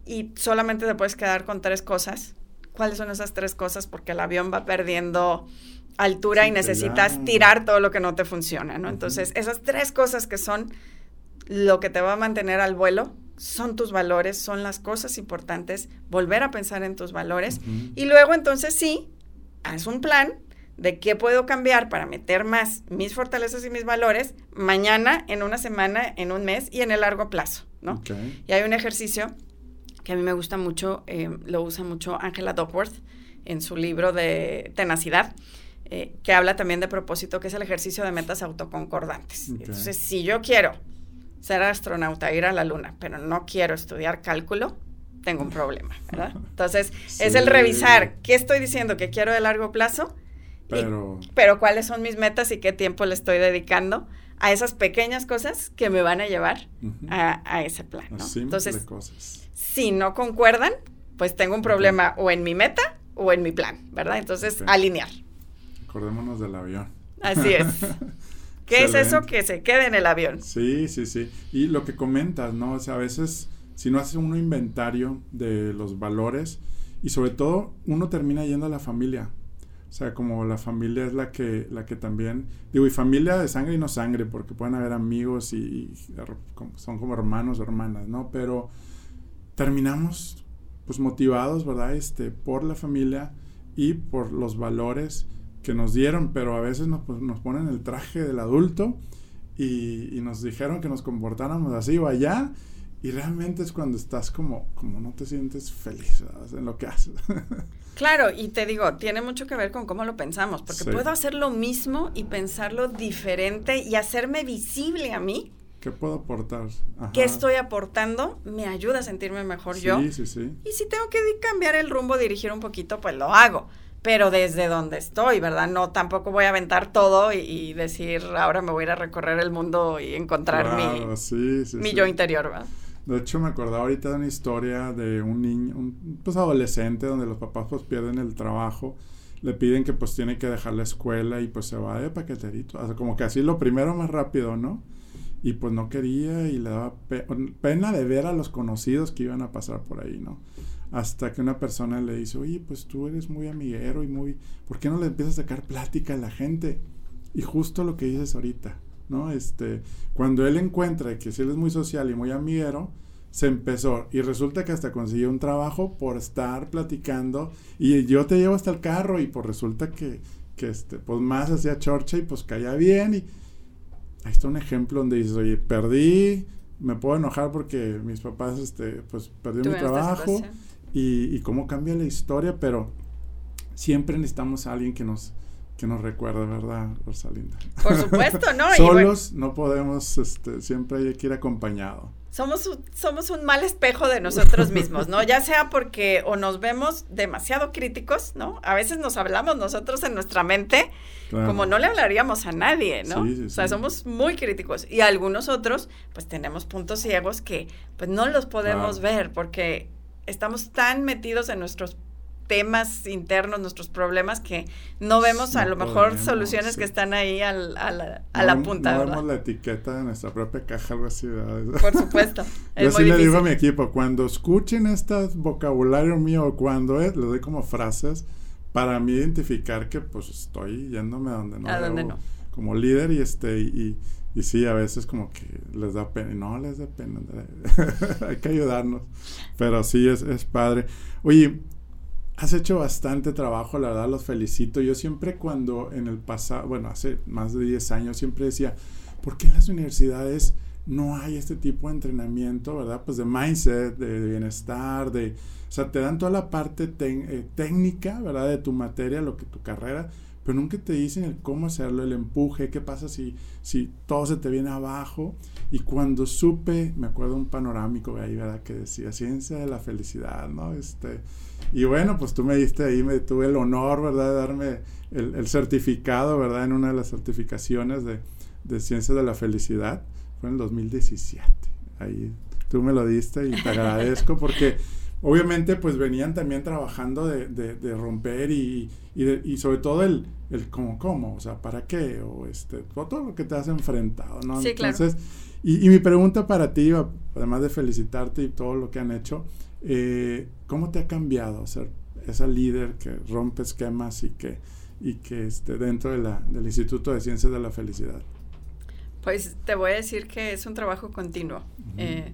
y solamente te puedes quedar con tres cosas, ¿cuáles son esas tres cosas? Porque el avión va perdiendo altura y necesitas tirar todo lo que no te funciona, ¿no? Entonces, esas tres cosas que son lo que te va a mantener al vuelo, son tus valores, son las cosas importantes, volver a pensar en tus valores y luego entonces sí, haz un plan de qué puedo cambiar para meter más mis fortalezas y mis valores mañana, en una semana, en un mes y en el largo plazo, ¿no? Y hay un ejercicio que a mí me gusta mucho, eh, lo usa mucho Angela Duckworth en su libro de tenacidad, eh, que habla también de propósito, que es el ejercicio de metas autoconcordantes. Entonces, si yo quiero ser astronauta, ir a la luna, pero no quiero estudiar cálculo, tengo un problema, ¿verdad? (laughs) Entonces, es el revisar qué estoy diciendo que quiero de largo plazo, pero, pero cuáles son mis metas y qué tiempo le estoy dedicando a esas pequeñas cosas que me van a llevar a, ese plan, ¿no? Entonces, si no concuerdan, pues tengo un problema o en mi meta o en mi plan, ¿verdad? Entonces, alinear. Acordémonos del avión. Así es. (laughs) ¿Qué es eso que se quede en el avión? Sí, sí, sí. Y lo que comentas, ¿no? O sea, a veces si no haces un inventario de los valores y sobre todo uno termina yendo a la familia. O sea, como la familia es la que, la que también, digo, y familia de sangre y no sangre, porque pueden haber amigos y, son como hermanos o hermanas, ¿no? Pero terminamos pues motivados, ¿verdad? Este, por la familia y por los valores que nos dieron, pero a veces nos, pues, nos ponen el traje del adulto y, nos dijeron que nos comportáramos así o allá. Y realmente es cuando estás como, como no te sientes feliz en lo que haces. (laughs) Claro, y te digo, tiene mucho que ver con cómo lo pensamos, porque puedo hacer lo mismo y pensarlo diferente y hacerme visible a mí. ¿Qué puedo aportar? ¿Qué estoy aportando? Me ayuda a sentirme mejor yo. Sí, sí, sí. Y si tengo que cambiar el rumbo, dirigir un poquito, pues lo hago pero desde donde estoy, ¿verdad? No, tampoco voy a aventar todo y, decir, ahora me voy a ir a recorrer el mundo y encontrar mi, yo interior, ¿verdad? De hecho, me acordaba ahorita de una historia de un niño, un pues adolescente, donde los papás pues pierden el trabajo, le piden que pues tiene que dejar la escuela y pues se va de paqueterito, o sea, como que así lo primero más rápido, ¿no? Y pues no quería y le daba pena de ver a los conocidos que iban a pasar por ahí, ¿no? Hasta que una persona le dice, oye, pues tú eres muy amiguero y muy, ¿por qué no le empiezas a sacar plática a la gente? Y justo lo que dices ahorita, ¿no? Este, cuando él encuentra que si él es muy social y muy amiguero, se empezó y resulta que hasta consiguió un trabajo por estar platicando y yo te llevo hasta el carro y pues resulta que, que este, pues más hacía chorcha y pues caía bien y ahí está un ejemplo donde dices, oye, perdí, me puedo enojar porque mis papás, este, pues perdió mi trabajo y, cómo cambia la historia, pero siempre necesitamos a alguien que nos, que nos recuerde, ¿verdad, Rosalinda? Por supuesto, ¿no? (laughs) Solos no podemos, este, siempre hay que ir acompañado. Somos un, somos un mal espejo de nosotros mismos, ¿no? Ya sea porque o nos vemos demasiado críticos, ¿no? A veces nos hablamos nosotros en nuestra mente como no le hablaríamos a nadie, ¿no? O sea, somos muy críticos. Y algunos otros, pues tenemos puntos ciegos que pues no los podemos ver porque estamos tan metidos en nuestros temas internos, nuestros problemas, que no vemos a lo mejor soluciones que están ahí al, a la, a la punta. No vemos la etiqueta de nuestra propia caja, algo así. Por supuesto. (laughs) Yo sí le digo a mi equipo, cuando escuchen este vocabulario mío, cuando es, le doy como frases para mí identificar que pues estoy yéndome a donde no. A donde no. Como líder y este, y, y sí, a veces como que les da pena, no les da pena, (laughs) hay que ayudarnos, pero sí es, es padre. Oye, Has hecho bastante trabajo, la verdad los felicito. Yo siempre cuando en el pasado, bueno, hace más de 10 años, siempre decía, ¿por qué en las universidades no hay este tipo de entrenamiento, verdad? Pues de mindset, de, bienestar, de... O sea, te dan toda la parte eh, técnica, ¿verdad? De tu materia, lo que tu carrera, pero nunca te dicen el cómo hacerlo, el empuje, qué pasa si, si todo se te viene abajo. Y cuando supe, me acuerdo un panorámico ahí, ¿verdad? Que decía, ciencia de la felicidad, ¿no? Este y bueno, pues tú me diste ahí, me tuve el honor, ¿verdad?, de darme el, certificado, ¿verdad?, en una de las certificaciones de, de Ciencias de la Felicidad. Fue en el 2017. Ahí tú me lo diste y te agradezco porque (laughs) obviamente pues venían también trabajando de, de, romper y, y, sobre todo el, el cómo, cómo, o sea, para qué, o este, todo lo que te has enfrentado, ¿no? Sí, Entonces, y, y, mi pregunta para ti, además de felicitarte y todo lo que han hecho, eh, ¿Cómo te ha cambiado ser esa líder que rompe esquemas y que, y que esté dentro de la, del Instituto de Ciencias de la Felicidad? Pues te voy a decir que es un trabajo continuo. Eh,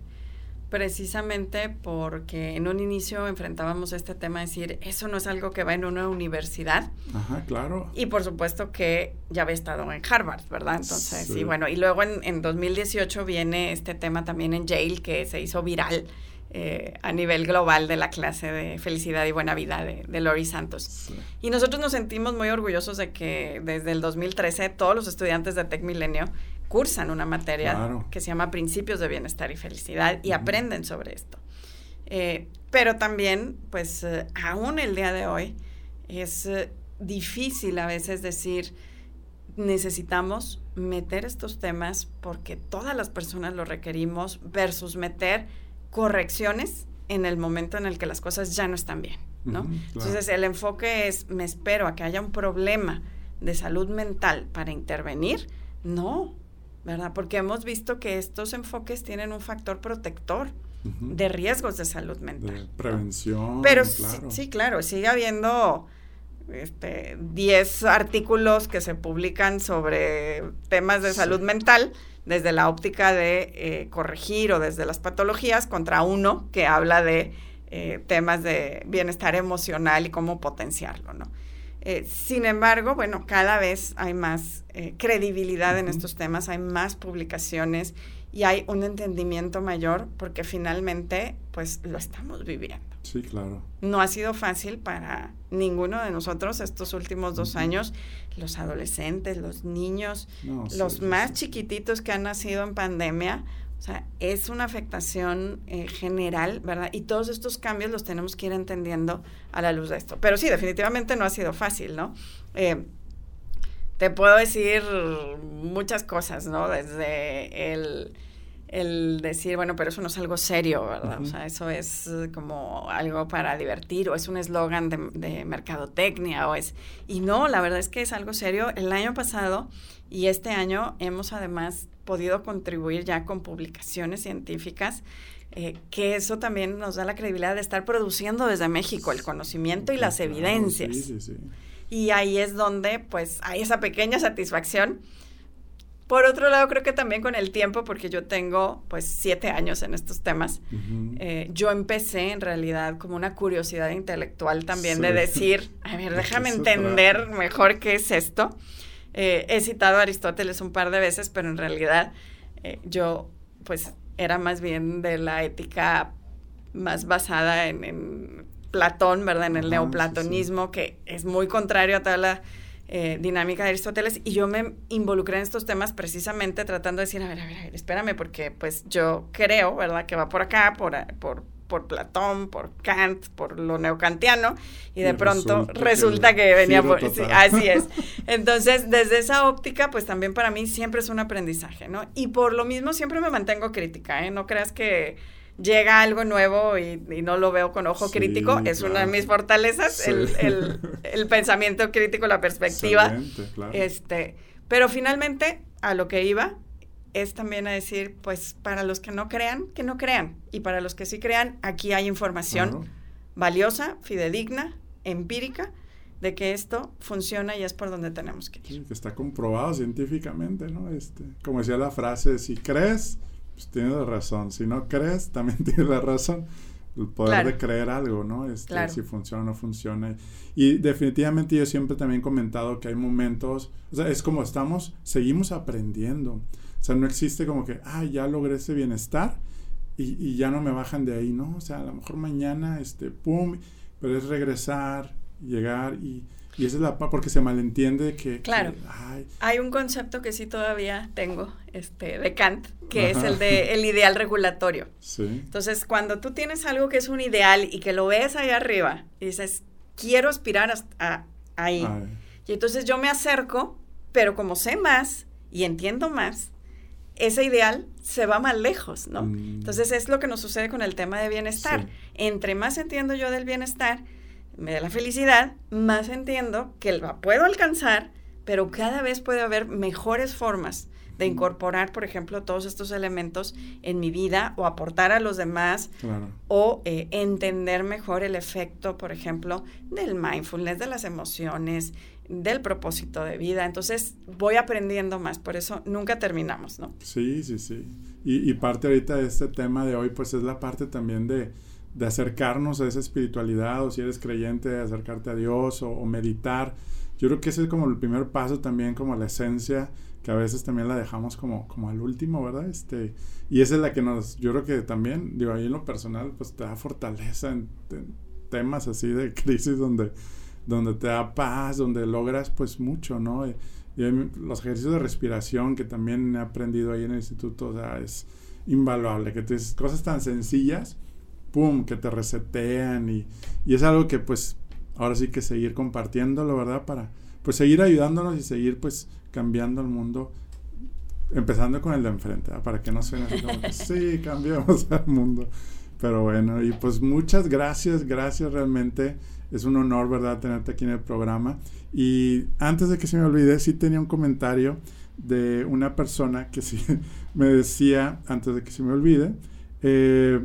precisamente porque en un inicio enfrentábamos este tema de decir, eso no es algo que va en una universidad. Ajá, claro. Y por supuesto que ya había estado en Harvard, ¿verdad? Entonces, sí, bueno, y luego en, en 2018 viene este tema también en Yale que se hizo viral eh, a nivel global de la clase de felicidad y buena vida de, de Lori Santos. Y nosotros nos sentimos muy orgullosos de que desde el 2013 todos los estudiantes de Tech Milenio cursan una materia que se llama Principios de Bienestar y Felicidad y aprenden sobre esto. Eh, pero también, pues, eh, aún el día de hoy es difícil a veces decir, necesitamos meter estos temas porque todas las personas lo requerimos versus meter correcciones en el momento en el que las cosas ya no están bien, ¿no? Entonces el enfoque es, me espero a que haya un problema de salud mental para intervenir, no, ¿verdad? Porque hemos visto que estos enfoques tienen un factor protector de riesgos de salud mental. De prevención. Pero claro. Sí, sí, claro, sigue habiendo este, 10 artículos que se publican sobre temas de salud mental desde la óptica de eh, corregir o desde las patologías contra uno que habla de eh, temas de bienestar emocional y cómo potenciarlo, ¿no? Eh, sin embargo, bueno, cada vez hay más credibilidad en estos temas, hay más publicaciones y hay un entendimiento mayor porque finalmente, pues, lo estamos viviendo. Sí, claro. No ha sido fácil para ninguno de nosotros estos últimos dos años, los adolescentes, los niños, los más chiquititos que han nacido en pandemia. O sea, es una afectación eh, general, ¿verdad? Y todos estos cambios los tenemos que ir entendiendo a la luz de esto. Pero sí, definitivamente no ha sido fácil, ¿no? Eh, te puedo decir muchas cosas, ¿no? Desde el el decir, bueno, pero eso no es algo serio, ¿verdad? O sea, eso es eh, como algo para divertir o es un eslogan de, mercadotecnia o es... Y no, la verdad es que es algo serio. El año pasado y este año hemos además podido contribuir ya con publicaciones científicas eh, que eso también nos da la credibilidad de estar produciendo desde México el conocimiento y las evidencias. Sí, sí, sí. Y ahí es donde pues hay esa pequeña satisfacción por otro lado, creo que también con el tiempo, porque yo tengo pues siete años en estos temas, eh, yo empecé en realidad como una curiosidad intelectual también de decir, a ver, (laughs) déjame entender mejor qué es esto. Eh, he citado a Aristóteles un par de veces, pero en realidad eh, yo pues era más bien de la ética más basada en, Platón, ¿verdad? En el neoplatonismo, que es muy contrario a toda la eh, dinámica de Aristóteles y yo me involucré en estos temas precisamente tratando de decir, a ver, a ver, a ver, espérame, porque pues yo creo, ¿verdad? Que va por acá, por, por, por Platón, por Kant, por lo neocantiano, y de pronto resulta, que, venía por... Sí, así es. (laughs) Entonces, desde esa óptica, pues también para mí siempre es un aprendizaje, ¿no? Y por lo mismo siempre me mantengo crítica, ¿eh? No creas que llega algo nuevo y, no lo veo con ojo crítico, es una de mis fortalezas, el, (laughs) el, pensamiento crítico, la perspectiva. Este, pero finalmente, a lo que iba, es también a decir, pues para los que no crean, que no crean. Y para los que sí crean, aquí hay información valiosa, fidedigna, empírica, de que esto funciona y es por donde tenemos que ir. que está comprobado científicamente, ¿no? Este, como decía la frase, si crees, pues tienes razón. Si no crees, también (laughs) tienes la razón. El poder de creer algo, ¿no? Este, Si funciona o no funciona. Y definitivamente yo siempre también he comentado que hay momentos, o sea, es como estamos, seguimos aprendiendo. O sea, no existe como que, ah, ya logré ese bienestar y, y ya no me bajan de ahí, ¿no? O sea, a lo mejor mañana, este, pum, pero es regresar, llegar y y esa es la porque se malentiende que... Claro. Hay un concepto que sí todavía tengo, este, de Kant, que es el de el ideal regulatorio. Sí. Entonces, cuando tú tienes algo que es un ideal y que lo ves ahí arriba y dices, quiero aspirar hasta ahí. Y entonces yo me acerco, pero como sé más y entiendo más, ese ideal se va más lejos, ¿no? Mm. Entonces es lo que nos sucede con el tema de bienestar. Entre más entiendo yo del bienestar, me da la felicidad, más entiendo que la puedo alcanzar, pero cada vez puede haber mejores formas de incorporar, por ejemplo, todos estos elementos en mi vida o aportar a los demás o eh, entender mejor el efecto, por ejemplo, del mindfulness, de las emociones, del propósito de vida. Entonces voy aprendiendo más, por eso nunca terminamos, ¿no? Sí, sí, sí. Y, y parte ahorita de este tema de hoy, pues es la parte también de de acercarnos a esa espiritualidad o si eres creyente, acercarte a Dios o, meditar. Yo creo que ese es como el primer paso también, como la esencia, que a veces también la dejamos como, como al último, ¿verdad? Este, y esa es la que nos, yo creo que también, digo, ahí en lo personal, pues te da fortaleza en, temas así de (laughs) crisis donde, donde te da paz, donde logras pues mucho, ¿no? Y, los ejercicios de respiración que también he aprendido ahí en el instituto, o sea, es invaluable, que te, cosas tan sencillas, pum, que te resetean y, y es algo que pues ahora sí que seguir compartiéndolo, ¿verdad? Para pues seguir ayudándonos y seguir pues cambiando el mundo, empezando con el de enfrente, para que no suene así como que (laughs) sí, cambiamos el mundo. Pero bueno, y pues muchas gracias, gracias realmente. Es un honor, ¿verdad?, tenerte aquí en el programa. Y antes de que se me olvide, sí tenía un comentario de una persona que sí (laughs) me decía, antes de que se me olvide, eh,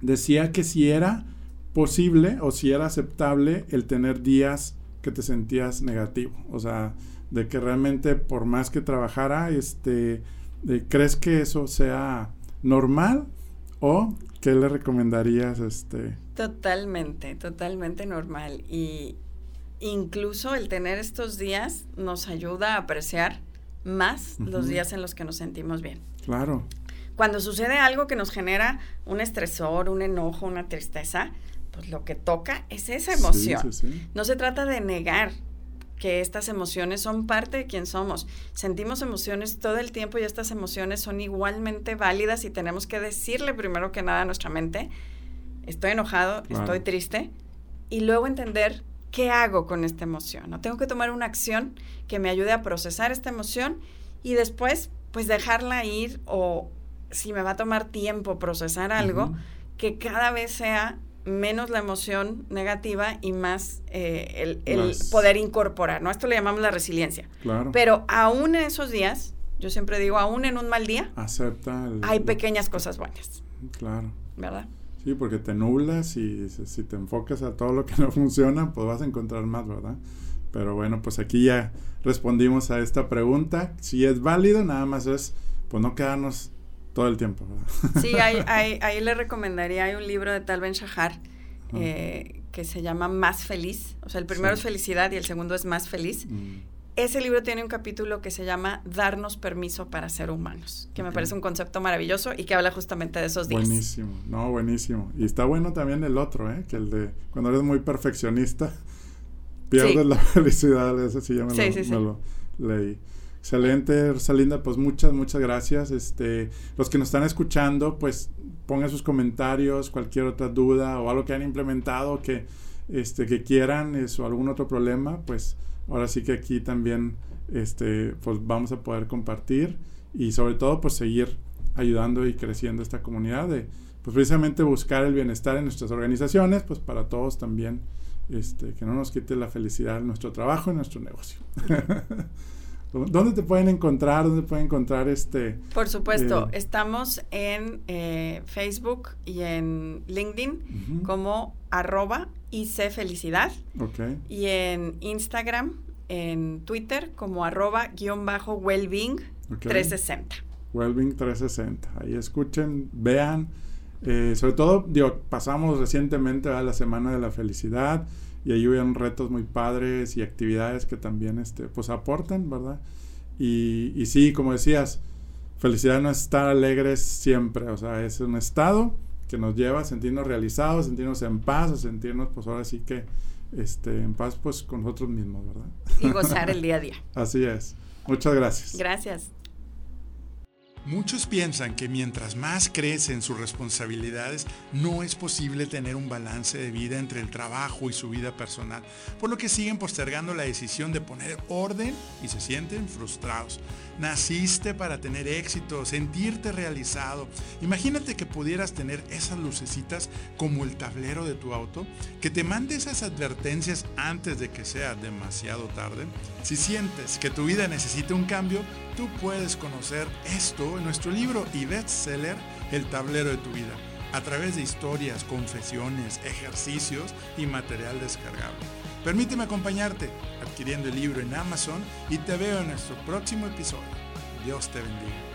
decía que si era posible o si era aceptable el tener días que te sentías negativo. O sea, de que realmente por más que trabajara, este, ¿crees que eso sea normal o qué le recomendarías? Este? Totalmente, totalmente normal. Y incluso el tener estos días nos ayuda a apreciar más los días en los que nos sentimos bien. Claro cuando sucede algo que nos genera un estresor, un enojo, una tristeza, pues lo que toca es esa emoción. No se trata de negar que estas emociones son parte de quien somos. Sentimos emociones todo el tiempo y estas emociones son igualmente válidas y tenemos que decirle primero que nada a nuestra mente, estoy enojado, estoy triste, y luego entender qué hago con esta emoción. ¿no? Tengo que tomar una acción que me ayude a procesar esta emoción y después pues dejarla ir o, si me va a tomar tiempo procesar algo, que cada vez sea menos la emoción negativa y más eh, el, poder incorporar, ¿no? Esto le llamamos la resiliencia. Claro. Pero aún en esos días, yo siempre digo, aún en un mal día, acepta hay pequeñas cosas buenas. Claro. ¿Verdad? Sí, porque te nublas y si te enfocas a todo lo que (laughs) no funciona, pues vas a encontrar más, ¿verdad? Pero bueno, pues aquí ya respondimos a esta pregunta. Si es válido, nada más es, pues no quedarnos todo el tiempo. (laughs) Sí, ahí le recomendaría, hay un libro de Tal Ben Shahar eh, que se llama Más Feliz. O sea, el primero es Felicidad y el segundo es Más Feliz. Mm. Ese libro tiene un capítulo que se llama Darnos permiso para ser humanos, que me parece un concepto maravilloso y que habla justamente de esos días. Buenísimo, no, buenísimo. Y está bueno también el otro, ¿eh? que el de cuando eres muy perfeccionista, pierdes la (laughs) felicidad, eso sí ya me, lo, leí. Excelente, Rosalinda, pues muchas, muchas gracias. Este, los que nos están escuchando, pues pongan sus comentarios, cualquier otra duda o algo que han implementado que, este, que quieran o algún otro problema, pues ahora sí que aquí también este, pues vamos a poder compartir y sobre todo pues seguir ayudando y creciendo esta comunidad de pues precisamente buscar el bienestar en nuestras organizaciones, pues para todos también, este, que no nos quite la felicidad en nuestro trabajo y nuestro negocio. (laughs) ¿Dónde te pueden encontrar? ¿Dónde pueden encontrar este? Por supuesto, eh, estamos en eh, Facebook y en LinkedIn como arroba IC Felicidad. Y en Instagram, en Twitter como arroba guion bajo Wellbeing 360. Wellbeing 360. Ahí escuchen, vean. Eh, sobre todo, digo, pasamos recientemente a la Semana de la Felicidad y ahí hubieron retos muy padres y actividades que también este, pues aportan, ¿verdad? Y, y sí, como decías, felicidad no es estar alegres siempre, o sea, es un estado que nos lleva a sentirnos realizados, sentirnos en paz, a sentirnos pues ahora sí que este, en paz pues con nosotros mismos, ¿verdad? Y gozar el día a día. (laughs) Así es. Muchas gracias. Gracias. Muchos piensan que mientras más crecen sus responsabilidades, no es posible tener un balance de vida entre el trabajo y su vida personal, por lo que siguen postergando la decisión de poner orden y se sienten frustrados. Naciste para tener éxito, sentirte realizado. Imagínate que pudieras tener esas lucecitas como el tablero de tu auto, que te mande esas advertencias antes de que sea demasiado tarde. Si sientes que tu vida necesita un cambio, tú puedes conocer esto en nuestro libro y bestseller El tablero de tu vida, a través de historias, confesiones, ejercicios y material descargable. Permíteme acompañarte adquiriendo el libro en Amazon y te veo en nuestro próximo episodio. Dios te bendiga.